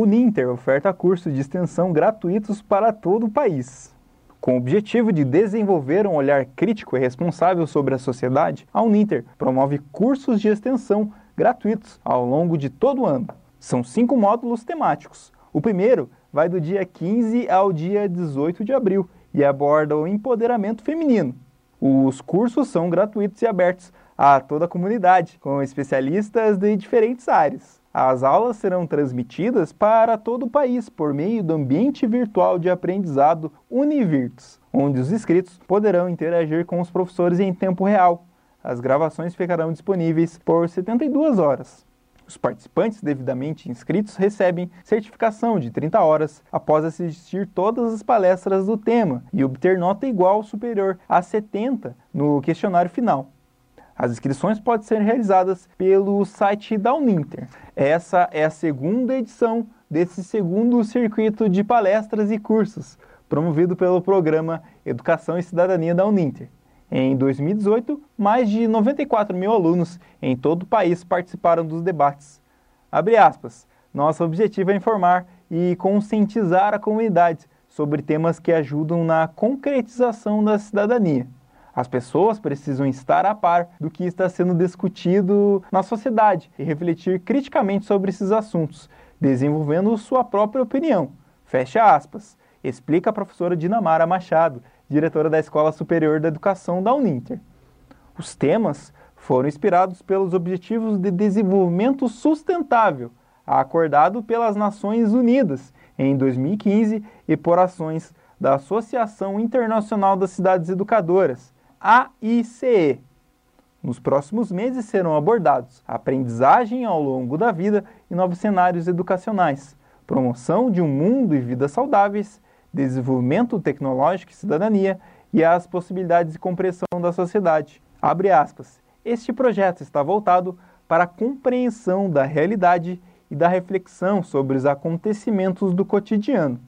O Ninter oferta cursos de extensão gratuitos para todo o país. Com o objetivo de desenvolver um olhar crítico e responsável sobre a sociedade, a Uninter promove cursos de extensão gratuitos ao longo de todo o ano. São cinco módulos temáticos. O primeiro vai do dia 15 ao dia 18 de abril e aborda o empoderamento feminino. Os cursos são gratuitos e abertos a toda a comunidade, com especialistas de diferentes áreas. As aulas serão transmitidas para todo o país por meio do ambiente virtual de aprendizado Univirtus, onde os inscritos poderão interagir com os professores em tempo real. As gravações ficarão disponíveis por 72 horas. Os participantes devidamente inscritos recebem certificação de 30 horas após assistir todas as palestras do tema e obter nota igual ou superior a 70 no questionário final. As inscrições podem ser realizadas pelo site da Uninter. Essa é a segunda edição desse segundo circuito de palestras e cursos, promovido pelo programa Educação e Cidadania da Uninter. Em 2018, mais de 94 mil alunos em todo o país participaram dos debates. Aspas, nosso objetivo é informar e conscientizar a comunidade sobre temas que ajudam na concretização da cidadania. As pessoas precisam estar a par do que está sendo discutido na sociedade e refletir criticamente sobre esses assuntos, desenvolvendo sua própria opinião. Fecha aspas. Explica a professora Dinamara Machado, diretora da Escola Superior da Educação da Uninter. Os temas foram inspirados pelos Objetivos de Desenvolvimento Sustentável, acordado pelas Nações Unidas em 2015 e por ações da Associação Internacional das Cidades Educadoras, AICE. Nos próximos meses serão abordados aprendizagem ao longo da vida e novos cenários educacionais, promoção de um mundo e vidas saudáveis desenvolvimento tecnológico e cidadania e as possibilidades de compreensão da sociedade. Abre aspas. Este projeto está voltado para a compreensão da realidade e da reflexão sobre os acontecimentos do cotidiano.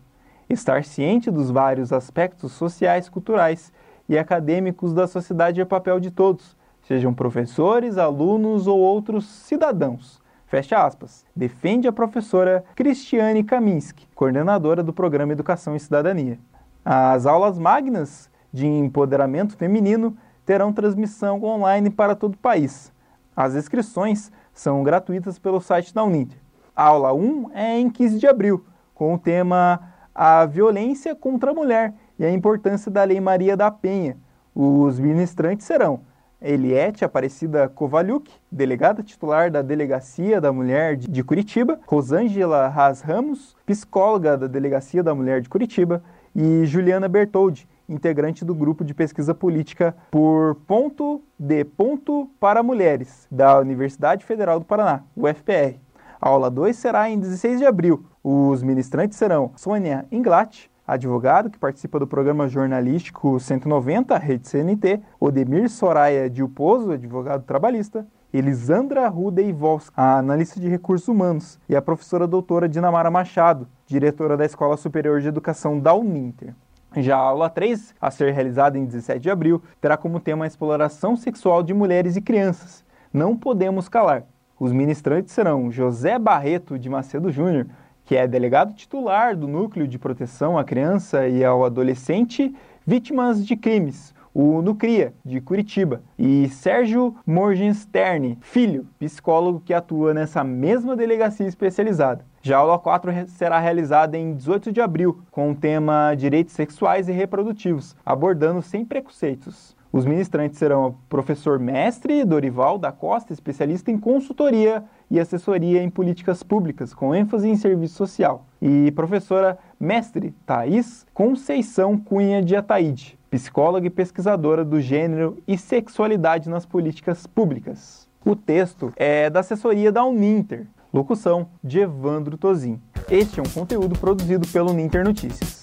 Estar ciente dos vários aspectos sociais, culturais e acadêmicos da sociedade é papel de todos, sejam professores, alunos ou outros cidadãos. Fecha aspas. Defende a professora Cristiane Kaminski, coordenadora do programa Educação e Cidadania. As aulas magnas de empoderamento feminino terão transmissão online para todo o país. As inscrições são gratuitas pelo site da Uninter. A aula 1 é em 15 de abril, com o tema A Violência contra a Mulher e a Importância da Lei Maria da Penha. Os ministrantes serão Eliette Aparecida Kovaliuk, delegada titular da Delegacia da Mulher de Curitiba, Rosângela Ras Ramos, psicóloga da Delegacia da Mulher de Curitiba, e Juliana Bertoldi, integrante do grupo de pesquisa política por ponto de ponto para mulheres da Universidade Federal do Paraná, UFPR. A aula 2 será em 16 de abril. Os ministrantes serão Sônia Inglat, advogado que participa do programa jornalístico 190, Rede CNT, Odemir Soraya Dilpozo, advogado trabalhista, Elisandra Rudeivols, a analista de recursos humanos, e a professora doutora Dinamara Machado, diretora da Escola Superior de Educação da Uninter. Já a aula 3, a ser realizada em 17 de abril, terá como tema a exploração sexual de mulheres e crianças. Não podemos calar. Os ministrantes serão José Barreto de Macedo Júnior, que é delegado titular do Núcleo de Proteção à Criança e ao Adolescente Vítimas de Crimes, o Nucria, de Curitiba, e Sérgio Morgenstern, filho, psicólogo que atua nessa mesma delegacia especializada. Já a aula 4 será realizada em 18 de abril, com o tema Direitos Sexuais e Reprodutivos, abordando sem preconceitos. Os ministrantes serão o professor mestre Dorival da Costa, especialista em consultoria e assessoria em políticas públicas, com ênfase em serviço social, e professora mestre Thais Conceição Cunha de Ataíde, psicóloga e pesquisadora do gênero e sexualidade nas políticas públicas. O texto é da assessoria da Uninter, locução de Evandro Tozin. Este é um conteúdo produzido pelo Uninter Notícias.